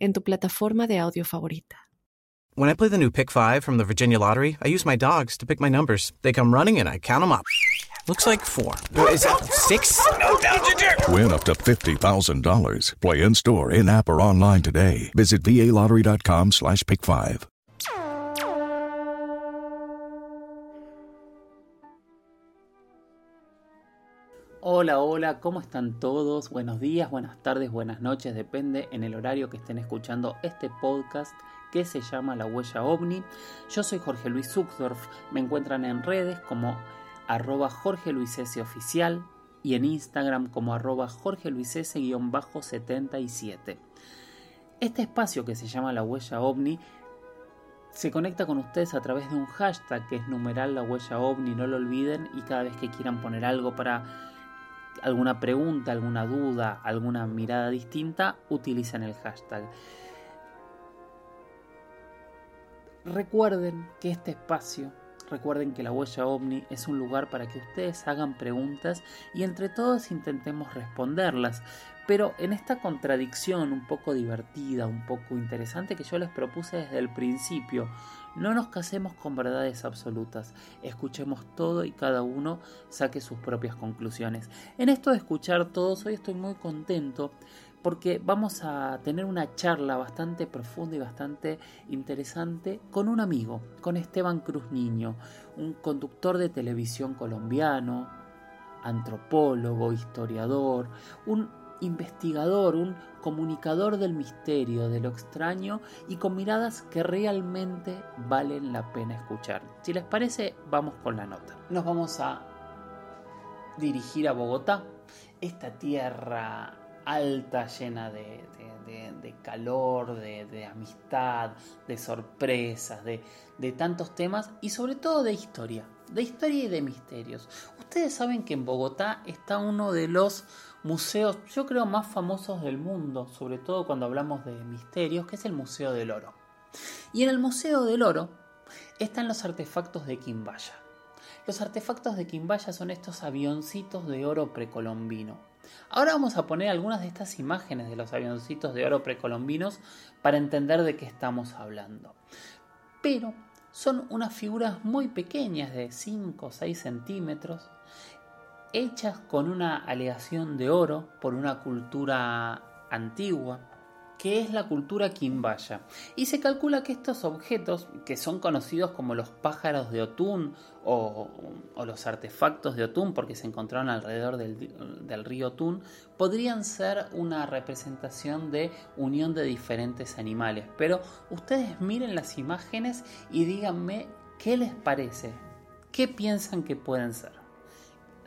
en tu plataforma de audio favorita. When I play the new Pick 5 from the Virginia Lottery, I use my dogs to pick my numbers. They come running and I count them up. Looks like four. Is that six? No, no, Win up to $50,000. Play in store, in app, or online today. Visit VALottery.com slash pick 5. Hola, hola, ¿cómo están todos? Buenos días, buenas tardes, buenas noches, depende en el horario que estén escuchando este podcast que se llama La Huella OVNI. Yo soy Jorge Luis Zuckdorf, me encuentran en redes como arroba Jorge Luis S. Oficial y en Instagram como arroba Jorge Luis S-77. Este espacio que se llama La Huella OVNI se conecta con ustedes a través de un hashtag que es numeral la huella ovni, no lo olviden, y cada vez que quieran poner algo para alguna pregunta, alguna duda, alguna mirada distinta, utilicen el hashtag. Recuerden que este espacio, recuerden que la huella ovni es un lugar para que ustedes hagan preguntas y entre todos intentemos responderlas. Pero en esta contradicción un poco divertida, un poco interesante que yo les propuse desde el principio, no nos casemos con verdades absolutas, escuchemos todo y cada uno saque sus propias conclusiones. En esto de escuchar todos, hoy estoy muy contento porque vamos a tener una charla bastante profunda y bastante interesante con un amigo, con Esteban Cruz Niño, un conductor de televisión colombiano, antropólogo, historiador, un investigador, un comunicador del misterio, de lo extraño y con miradas que realmente valen la pena escuchar. Si les parece, vamos con la nota. Nos vamos a dirigir a Bogotá, esta tierra alta, llena de, calor, de, amistad, de sorpresas, de, de tantos temas y sobre todo de historia, de historia y de misterios. Ustedes saben que en Bogotá está uno de los museos, yo creo, más famosos del mundo, sobre todo cuando hablamos de misterios, que es el Museo del Oro. Y en el Museo del Oro están los artefactos de Quimbaya. Los artefactos de Quimbaya son estos avioncitos de oro precolombino. Ahora vamos a poner algunas de estas imágenes de los avioncitos de oro precolombinos para entender de qué estamos hablando. Pero son unas figuras muy pequeñas de 5 o 6 centímetros hechas con una aleación de oro por una cultura antigua, que es la cultura quimbaya. Y se calcula que estos objetos, que son conocidos como los pájaros de Otún o, los artefactos de Otún, porque se encontraron alrededor del, del río Otún, podrían ser una representación de unión de diferentes animales. Pero ustedes miren las imágenes y díganme qué les parece, qué piensan que pueden ser.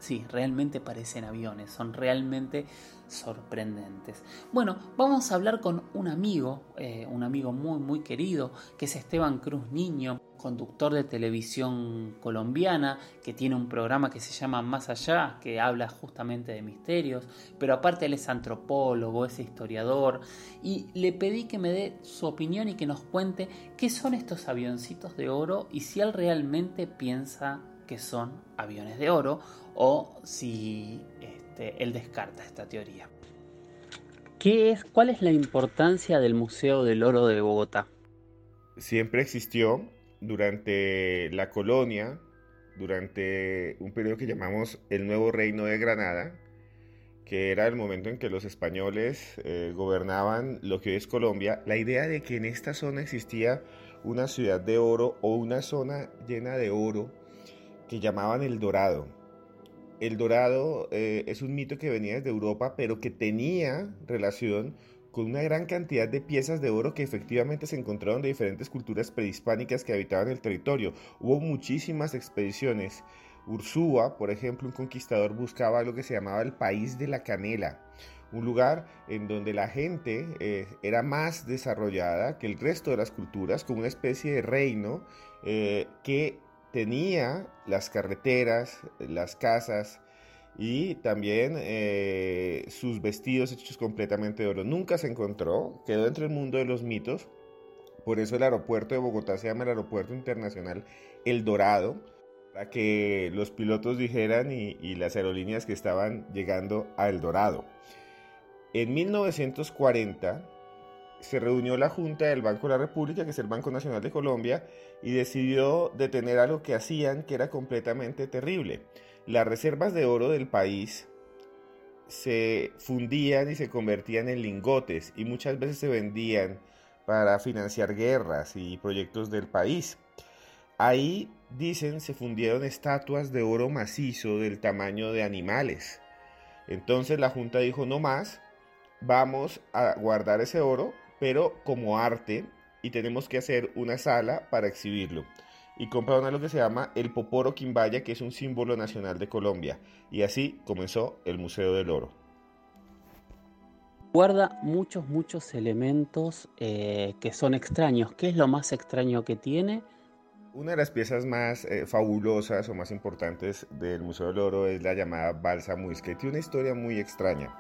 Sí, realmente parecen aviones, son realmente sorprendentes. Bueno, vamos a hablar con un amigo, eh, un amigo muy muy querido, que es Esteban Cruz Niño, conductor de televisión colombiana, que tiene un programa que se llama Más Allá, que habla justamente de misterios, pero aparte él es antropólogo, es historiador, y le pedí que me dé su opinión y que nos cuente qué son estos avioncitos de oro y si él realmente piensa que son aviones de oro o si este, él descarta esta teoría. ¿Qué es, ¿Cuál es la importancia del Museo del Oro de Bogotá? Siempre existió durante la colonia, durante un periodo que llamamos el Nuevo Reino de Granada, que era el momento en que los españoles eh, gobernaban lo que hoy es Colombia, la idea de que en esta zona existía una ciudad de oro o una zona llena de oro que llamaban el Dorado. El Dorado eh, es un mito que venía desde Europa, pero que tenía relación con una gran cantidad de piezas de oro que efectivamente se encontraron de diferentes culturas prehispánicas que habitaban el territorio. Hubo muchísimas expediciones. Ursúa, por ejemplo, un conquistador buscaba lo que se llamaba el país de la canela, un lugar en donde la gente eh, era más desarrollada que el resto de las culturas, con una especie de reino eh, que tenía las carreteras, las casas y también eh, sus vestidos hechos completamente de oro. Nunca se encontró, quedó entre el mundo de los mitos. Por eso el aeropuerto de Bogotá se llama el Aeropuerto Internacional El Dorado, para que los pilotos dijeran y, y las aerolíneas que estaban llegando a El Dorado. En 1940 se reunió la Junta del Banco de la República, que es el Banco Nacional de Colombia, y decidió detener algo que hacían que era completamente terrible. Las reservas de oro del país se fundían y se convertían en lingotes y muchas veces se vendían para financiar guerras y proyectos del país. Ahí, dicen, se fundieron estatuas de oro macizo del tamaño de animales. Entonces la Junta dijo no más, vamos a guardar ese oro, pero como arte, y tenemos que hacer una sala para exhibirlo. Y compraron lo que se llama el Poporo Quimbaya, que es un símbolo nacional de Colombia. Y así comenzó el Museo del Oro. Guarda muchos, muchos elementos eh, que son extraños. ¿Qué es lo más extraño que tiene? Una de las piezas más eh, fabulosas o más importantes del Museo del Oro es la llamada Balsa Muisca, que tiene una historia muy extraña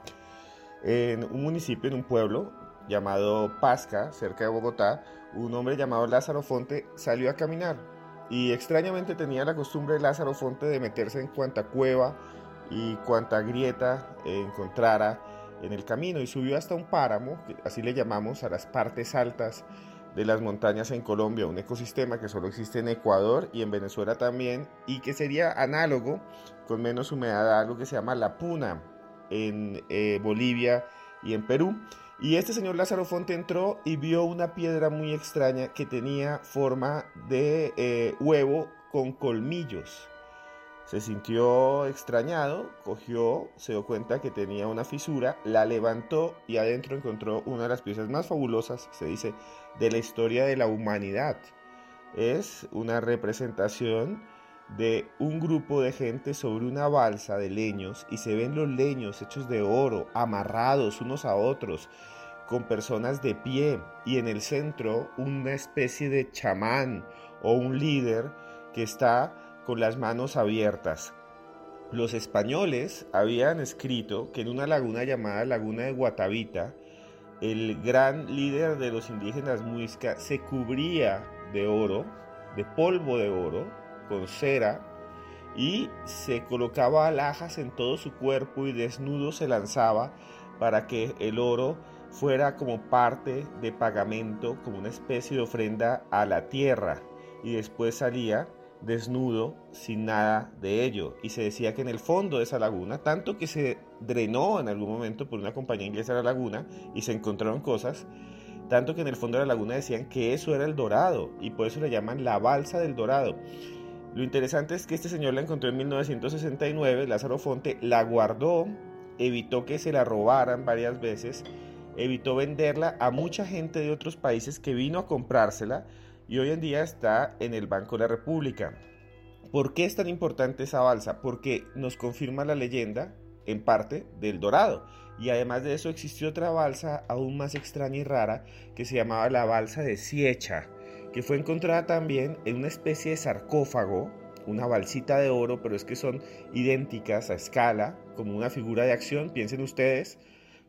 en un municipio, en un pueblo llamado Pasca, cerca de Bogotá, un hombre llamado Lázaro Fonte salió a caminar y extrañamente tenía la costumbre Lázaro Fonte de meterse en cuanta cueva y cuanta grieta encontrara en el camino y subió hasta un páramo, así le llamamos a las partes altas de las montañas en Colombia, un ecosistema que solo existe en Ecuador y en Venezuela también y que sería análogo con menos humedad a algo que se llama la puna, en eh, Bolivia y en Perú. Y este señor Lázaro Fonte entró y vio una piedra muy extraña que tenía forma de eh, huevo con colmillos. Se sintió extrañado, cogió, se dio cuenta que tenía una fisura, la levantó y adentro encontró una de las piezas más fabulosas, se dice, de la historia de la humanidad. Es una representación de un grupo de gente sobre una balsa de leños y se ven los leños hechos de oro, amarrados unos a otros, con personas de pie y en el centro una especie de chamán o un líder que está con las manos abiertas. Los españoles habían escrito que en una laguna llamada Laguna de Guatavita, el gran líder de los indígenas muisca se cubría de oro, de polvo de oro, con cera y se colocaba alhajas en todo su cuerpo y desnudo se lanzaba para que el oro fuera como parte de pagamento, como una especie de ofrenda a la tierra y después salía desnudo sin nada de ello y se decía que en el fondo de esa laguna, tanto que se drenó en algún momento por una compañía inglesa la laguna y se encontraron cosas, tanto que en el fondo de la laguna decían que eso era el dorado y por eso le llaman la balsa del dorado. Lo interesante es que este señor la encontró en 1969, Lázaro Fonte la guardó, evitó que se la robaran varias veces, evitó venderla a mucha gente de otros países que vino a comprársela y hoy en día está en el Banco de la República. ¿Por qué es tan importante esa balsa? Porque nos confirma la leyenda, en parte, del Dorado. Y además de eso existió otra balsa aún más extraña y rara que se llamaba la balsa de Siecha que fue encontrada también en una especie de sarcófago, una balsita de oro, pero es que son idénticas a escala, como una figura de acción, piensen ustedes,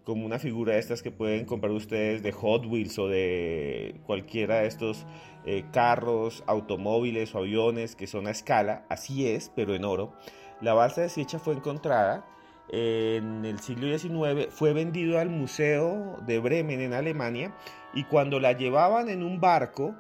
como una figura de estas que pueden comprar ustedes de Hot Wheels o de cualquiera de estos eh, carros, automóviles o aviones que son a escala, así es, pero en oro. La balsa de Siecha fue encontrada en el siglo XIX, fue vendido al Museo de Bremen en Alemania y cuando la llevaban en un barco,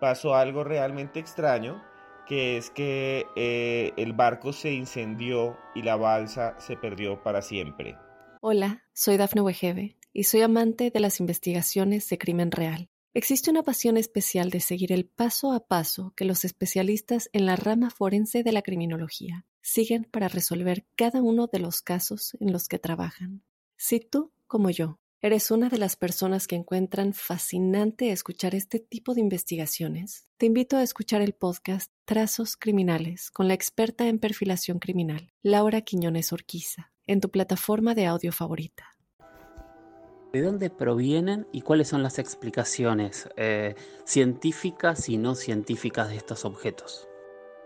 pasó algo realmente extraño, que es que eh, el barco se incendió y la balsa se perdió para siempre. Hola, soy Dafne Wegebe y soy amante de las investigaciones de crimen real. Existe una pasión especial de seguir el paso a paso que los especialistas en la rama forense de la criminología siguen para resolver cada uno de los casos en los que trabajan. Si tú, como yo, ¿Eres una de las personas que encuentran fascinante escuchar este tipo de investigaciones? Te invito a escuchar el podcast Trazos Criminales con la experta en perfilación criminal, Laura Quiñones Orquiza, en tu plataforma de audio favorita. ¿De dónde provienen y cuáles son las explicaciones eh, científicas y no científicas de estos objetos?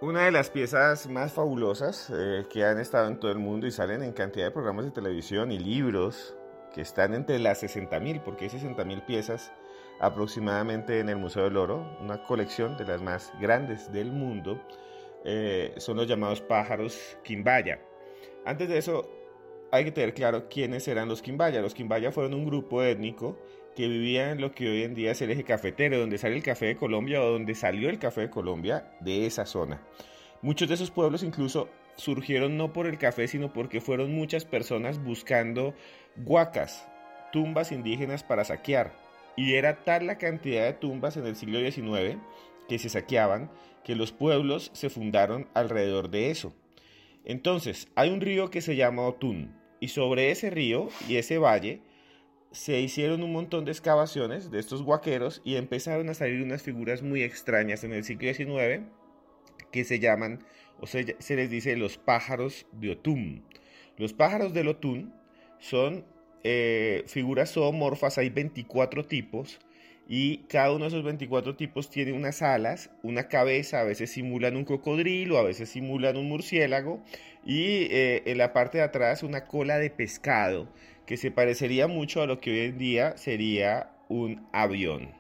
Una de las piezas más fabulosas eh, que han estado en todo el mundo y salen en cantidad de programas de televisión y libros que están entre las 60.000, porque hay 60.000 piezas aproximadamente en el Museo del Oro, una colección de las más grandes del mundo, eh, son los llamados pájaros quimbaya. Antes de eso, hay que tener claro quiénes eran los quimbaya. Los quimbaya fueron un grupo étnico que vivía en lo que hoy en día es el eje cafetero, donde sale el café de Colombia o donde salió el café de Colombia de esa zona. Muchos de esos pueblos incluso surgieron no por el café, sino porque fueron muchas personas buscando huacas, tumbas indígenas para saquear. Y era tal la cantidad de tumbas en el siglo XIX que se saqueaban que los pueblos se fundaron alrededor de eso. Entonces, hay un río que se llama Otún, y sobre ese río y ese valle se hicieron un montón de excavaciones de estos guaqueros y empezaron a salir unas figuras muy extrañas en el siglo XIX que se llaman, o se, se les dice los pájaros de Otún. Los pájaros del Otún son eh, figuras zoomorfas, hay 24 tipos y cada uno de esos 24 tipos tiene unas alas, una cabeza, a veces simulan un cocodrilo, a veces simulan un murciélago y eh, en la parte de atrás una cola de pescado que se parecería mucho a lo que hoy en día sería un avión.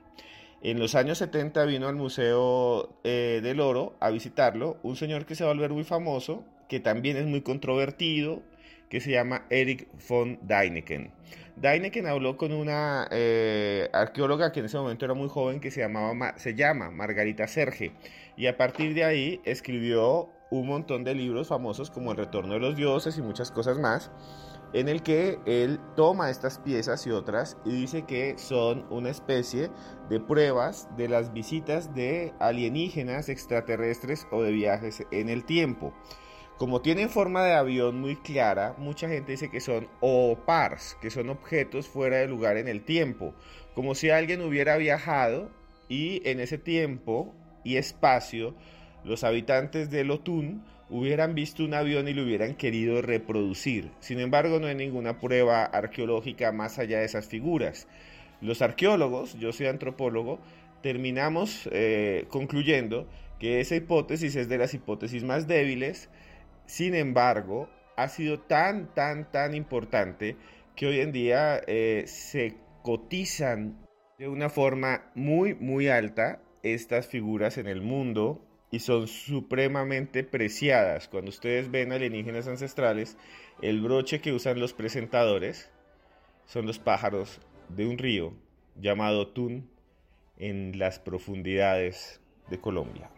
En los años 70 vino al Museo eh, del Oro a visitarlo un señor que se va a volver muy famoso, que también es muy controvertido, que se llama Eric von Deineken. Deineken habló con una eh, arqueóloga que en ese momento era muy joven que se, llamaba, se llama Margarita Serge y a partir de ahí escribió un montón de libros famosos como El Retorno de los Dioses y muchas cosas más en el que él toma estas piezas y otras y dice que son una especie de pruebas de las visitas de alienígenas extraterrestres o de viajes en el tiempo. Como tienen forma de avión muy clara, mucha gente dice que son OPARs, que son objetos fuera de lugar en el tiempo, como si alguien hubiera viajado y en ese tiempo y espacio los habitantes de Lotún hubieran visto un avión y lo hubieran querido reproducir. Sin embargo, no hay ninguna prueba arqueológica más allá de esas figuras. Los arqueólogos, yo soy antropólogo, terminamos eh, concluyendo que esa hipótesis es de las hipótesis más débiles, sin embargo, ha sido tan, tan, tan importante que hoy en día eh, se cotizan de una forma muy, muy alta estas figuras en el mundo y son supremamente preciadas. Cuando ustedes ven alienígenas ancestrales, el broche que usan los presentadores son los pájaros de un río llamado Tun en las profundidades de Colombia.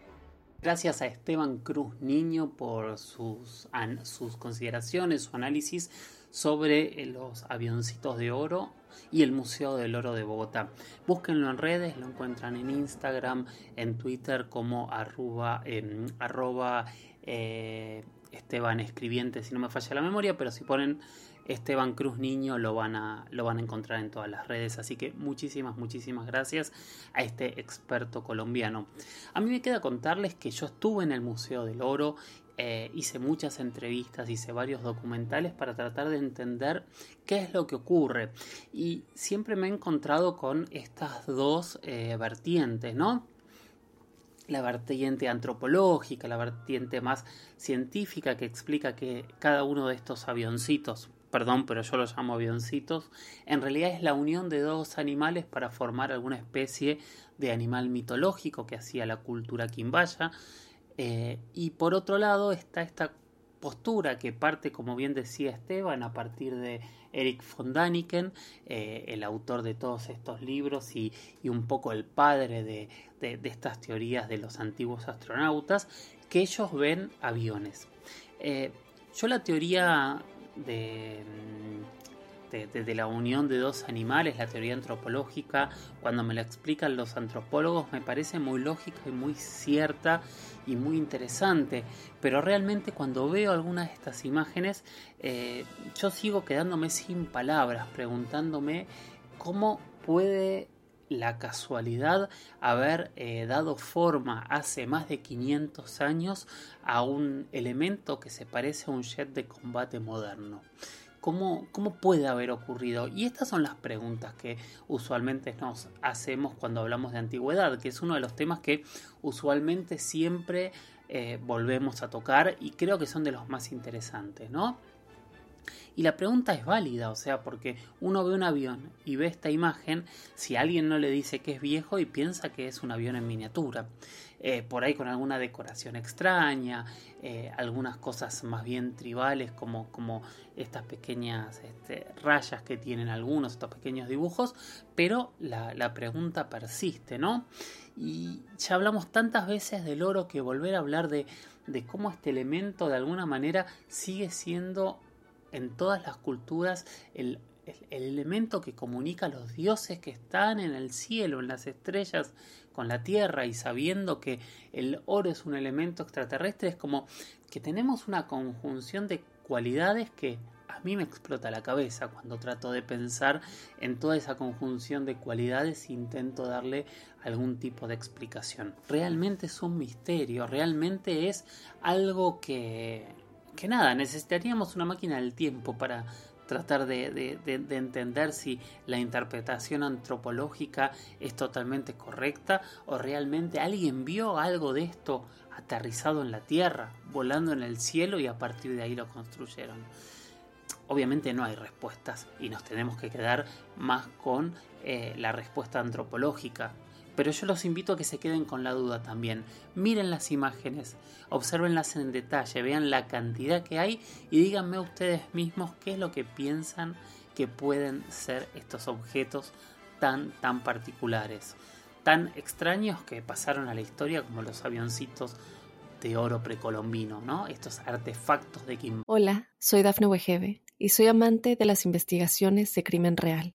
Gracias a Esteban Cruz Niño por sus, sus consideraciones, su análisis sobre los avioncitos de oro y el Museo del Oro de Bogotá. Búsquenlo en redes, lo encuentran en Instagram, en Twitter como arroba, em, eh, Esteban Escribiente, si no me falla la memoria, pero si ponen Esteban Cruz Niño lo van, a, lo van a encontrar en todas las redes. Así que muchísimas, muchísimas gracias a este experto colombiano. A mí me queda contarles que yo estuve en el Museo del Oro eh, hice muchas entrevistas, hice varios documentales para tratar de entender qué es lo que ocurre. Y siempre me he encontrado con estas dos eh, vertientes, ¿no? La vertiente antropológica, la vertiente más científica que explica que cada uno de estos avioncitos, perdón, pero yo los llamo avioncitos, en realidad es la unión de dos animales para formar alguna especie de animal mitológico que hacía la cultura quimbaya eh, y por otro lado está esta postura que parte, como bien decía Esteban, a partir de Eric von Daniken, eh, el autor de todos estos libros y, un poco el padre de, estas teorías de los antiguos astronautas, que ellos ven aviones. Eh, yo la teoría de de, la unión de dos animales, la teoría antropológica, cuando me la explican los antropólogos, me parece muy lógica y muy cierta y muy interesante. Pero realmente cuando veo algunas de estas imágenes, eh, yo sigo quedándome sin palabras, preguntándome cómo puede la casualidad haber eh, dado forma hace más de 500 años a un elemento que se parece a un jet de combate moderno. ¿Cómo, ¿Cómo puede haber ocurrido? Y estas son las preguntas que usualmente nos hacemos cuando hablamos de antigüedad, que es uno de los temas que usualmente siempre eh, volvemos a tocar y creo que son de los más interesantes, ¿no? Y la pregunta es válida, o sea, porque uno ve un avión y ve esta imagen, si alguien no le dice que es viejo y piensa que es un avión en miniatura. Eh, por ahí con alguna decoración extraña, eh, algunas cosas más bien tribales como, como estas pequeñas este, rayas que tienen algunos, estos pequeños dibujos, pero la, pregunta persiste, ¿no? Y ya hablamos tantas veces del oro que volver a hablar de, de cómo este elemento de alguna manera sigue siendo en todas las culturas el, elemento que comunica a los dioses que están en el cielo, en las estrellas, con la tierra y sabiendo que el oro es un elemento extraterrestre, es como que tenemos una conjunción de cualidades que a mí me explota la cabeza cuando trato de pensar en toda esa conjunción de cualidades e intento darle algún tipo de explicación. Realmente es un misterio, realmente es algo que que nada, necesitaríamos una máquina del tiempo para tratar de, entender si la interpretación antropológica es totalmente correcta o realmente alguien vio algo de esto aterrizado en la Tierra, volando en el cielo y a partir de ahí lo construyeron. Obviamente no hay respuestas y nos tenemos que quedar más con eh, la respuesta antropológica, pero yo los invito a que se queden con la duda también. Miren las imágenes, observenlas en detalle, vean la cantidad que hay y díganme ustedes mismos qué es lo que piensan que pueden ser estos objetos tan tan particulares, tan extraños que pasaron a la historia como los avioncitos de oro precolombino, ¿no? Estos artefactos de Kim. Hola, soy Dafne Wegebe y soy amante de las investigaciones de crimen real.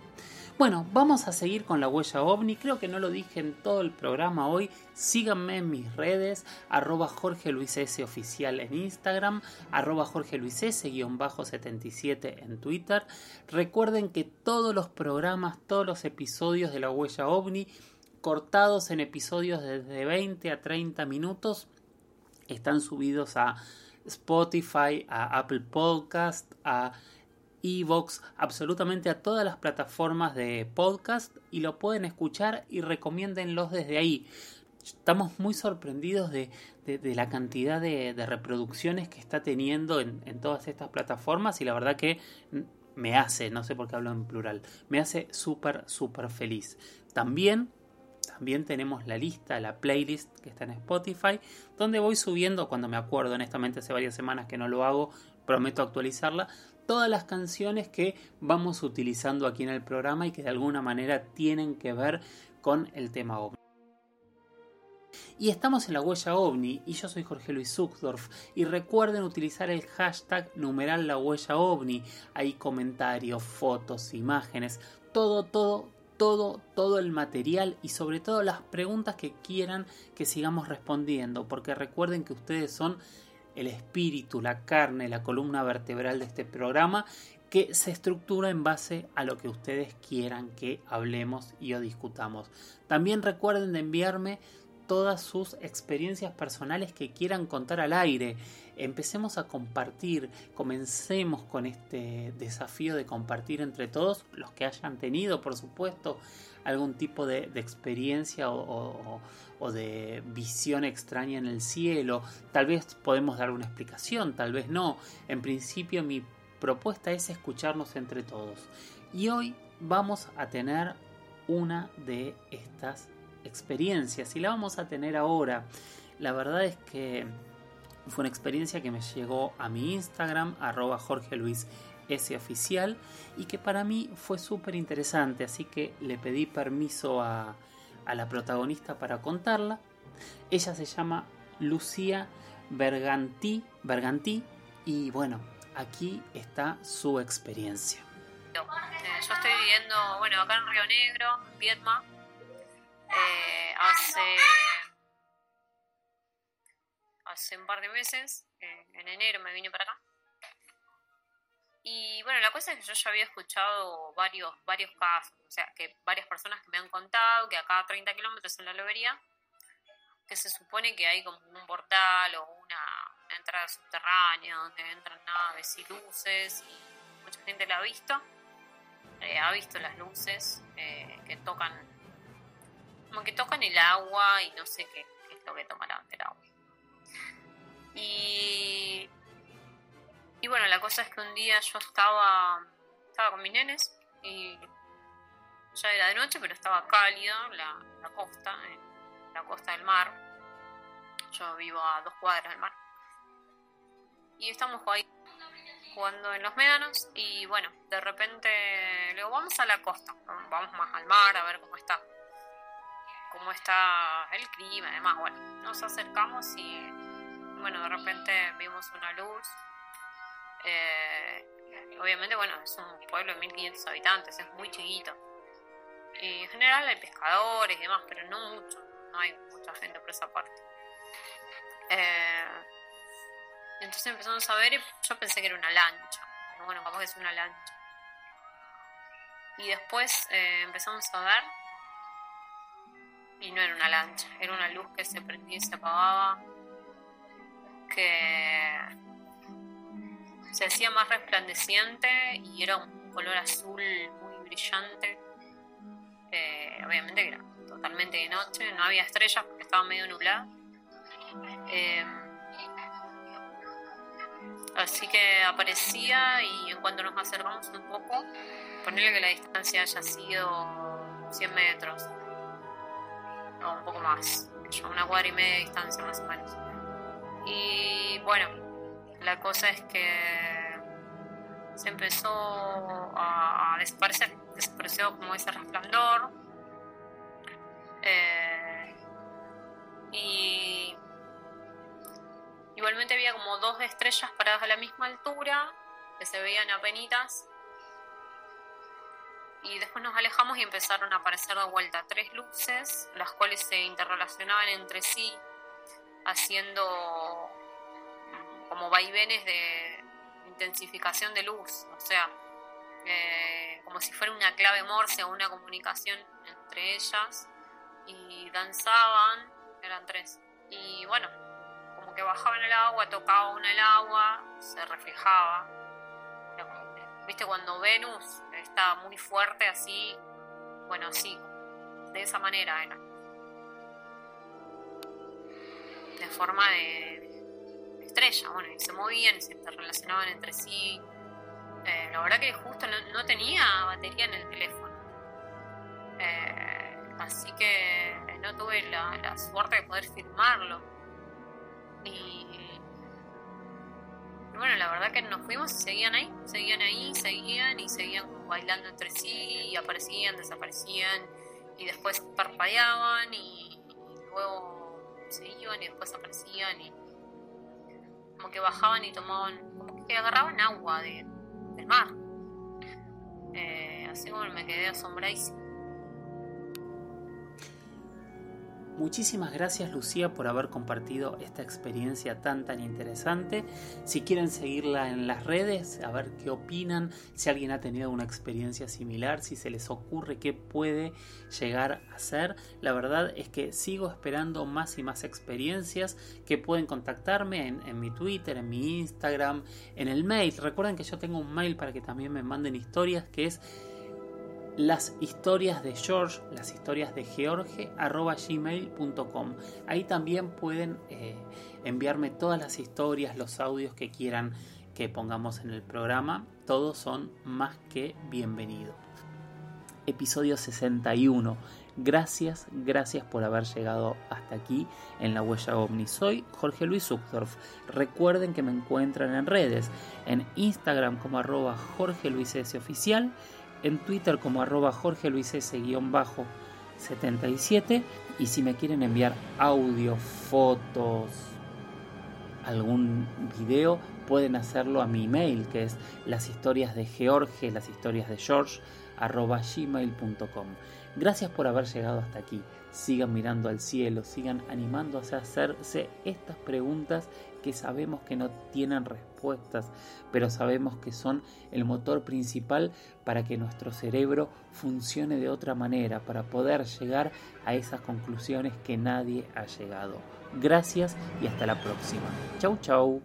Bueno, vamos a seguir con la huella ovni. Creo que no lo dije en todo el programa hoy. Síganme en mis redes, arroba Jorge Luis S oficial en Instagram, arroba Jorge Luis S-77 en Twitter. Recuerden que todos los programas, todos los episodios de la huella ovni, cortados en episodios de 20 a 30 minutos, están subidos a Spotify, a Apple Podcast, a Evox, absolutamente a todas las plataformas de podcast y lo pueden escuchar y recomiéndenlos desde ahí. Estamos muy sorprendidos de, la cantidad de, reproducciones que está teniendo en, en todas estas plataformas y la verdad que me hace, no sé por qué hablo en plural, me hace súper, súper feliz. También también tenemos la lista, la playlist que está en Spotify, donde voy subiendo, cuando me acuerdo, honestamente hace varias semanas que no lo hago, prometo actualizarla, todas las canciones que vamos utilizando aquí en el programa y que de alguna manera tienen que ver con el tema OVNI. Y estamos en la huella OVNI y yo soy Jorge Luis Zuckdorf y recuerden utilizar el hashtag numeral la huella OVNI. Hay comentarios, fotos, imágenes, todo, todo, todo, todo el material y sobre todo las preguntas que quieran que sigamos respondiendo porque recuerden que ustedes son el espíritu, la carne, la columna vertebral de este programa que se estructura en base a lo que ustedes quieran que hablemos y o discutamos. También recuerden de enviarme todas sus experiencias personales que quieran contar al aire. Empecemos a compartir, comencemos con este desafío de compartir entre todos, los que hayan tenido, por supuesto, algún tipo de, experiencia o, de visión extraña en el cielo. Tal vez podemos dar una explicación, tal vez no. En principio mi propuesta es escucharnos entre todos. Y hoy vamos a tener una de estas experiencias y la vamos a tener ahora. La verdad es que fue una experiencia que me llegó a mi Instagram, arroba Jorge Luis ese oficial y que para mí fue súper interesante, así que le pedí permiso a, la protagonista para contarla. Ella se llama Lucía Berganti, Berganti y bueno, aquí está su experiencia. Eh, yo estoy viviendo, bueno, acá en Río Negro, Vietma. Eh, hace, hace un par de meses, en enero me vine para acá. Y bueno, la cosa es que yo ya había escuchado varios, varios casos, o sea, que varias personas que me han contado que a 30 kilómetros en la lobería, que se supone que hay como un portal o una, entrada subterránea donde entran naves y luces, y mucha gente la ha visto, eh, ha visto las luces eh, que tocan, como que tocan el agua y no sé qué, qué es lo que tomarán del agua. Y bueno, la cosa es que un día yo estaba, estaba con mis nenes y ya era de noche, pero estaba cálido la, costa, la costa del mar. Yo vivo a dos cuadras del mar. Y estamos ahí jugando en los médanos y bueno, de repente le digo, vamos a la costa, vamos más al mar a ver cómo está, cómo está el clima y demás. Bueno, nos acercamos y bueno, de repente vimos una luz eh, obviamente, bueno, es un pueblo de 1500 habitantes, es muy chiquito. Y en general hay pescadores y demás, pero no mucho, no hay mucha gente por esa parte. Eh, entonces empezamos a ver y yo pensé que era una lancha. Bueno, capaz que es una lancha. Y después eh, empezamos a ver y no era una lancha, era una luz que se prendía y se apagaba, que se hacía más resplandeciente y era un color azul muy brillante. Eh, obviamente era totalmente de noche, no había estrellas porque estaba medio nublado. Eh, así que aparecía y en cuanto nos acercamos un poco, ponerle que la distancia haya sido 100 metros o un poco más, una cuadra y media de distancia más o menos. Y bueno, la cosa es que se empezó a, desaparecer, desapareció como ese resplandor. Eh, y igualmente había como dos estrellas paradas a la misma altura, que se veían apenitas. Y después nos alejamos y empezaron a aparecer de vuelta tres luces, las cuales se interrelacionaban entre sí, haciendo como vaivenes de intensificación de luz, o sea, eh, como si fuera una clave morse o una comunicación entre ellas, y danzaban, eran tres, y bueno, como que bajaban el agua, tocaba una el agua, se reflejaba. Viste, cuando Venus está muy fuerte así, bueno, así, de esa manera era. De forma de, estrella, bueno, y se movían y se interrelacionaban entre sí. Eh, la verdad que justo no, tenía batería en el teléfono. Eh, así que no tuve la, suerte de poder filmarlo. Y, bueno, la verdad que nos fuimos y seguían ahí, seguían ahí, seguían y seguían bailando entre sí y aparecían, desaparecían y después parpadeaban y, y luego se iban y después aparecían y como que bajaban y tomaban, como que agarraban agua de, del mar. Eh, así como me quedé asombradísima. Muchísimas gracias Lucía por haber compartido esta experiencia tan tan interesante. Si quieren seguirla en las redes, a ver qué opinan, si alguien ha tenido una experiencia similar, si se les ocurre qué puede llegar a ser. La verdad es que sigo esperando más y más experiencias que pueden contactarme en, en mi Twitter, en mi Instagram, en el mail. Recuerden que yo tengo un mail para que también me manden historias que es las historias de George, las historias de George, arroba gmail.com. Ahí también pueden eh, enviarme todas las historias, los audios que quieran que pongamos en el programa. Todos son más que bienvenidos. Episodio 61. Gracias, gracias por haber llegado hasta aquí en la huella ovni. Soy Jorge Luis Zuckdorf. Recuerden que me encuentran en redes, en Instagram como arroba Jorge Luis S. Oficial en Twitter como arroba Jorge Luis S-77 y si me quieren enviar audio, fotos, algún video, pueden hacerlo a mi email, que es las historias de George, las historias de George, arroba gmail.com. Gracias por haber llegado hasta aquí. Sigan mirando al cielo, sigan animándose a hacerse estas preguntas que sabemos que no tienen respuestas, pero sabemos que son el motor principal para que nuestro cerebro funcione de otra manera, para poder llegar a esas conclusiones que nadie ha llegado. Gracias y hasta la próxima. Chau chau.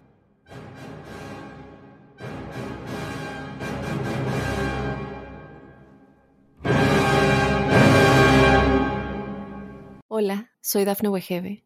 Hola, soy Dafne Wegebe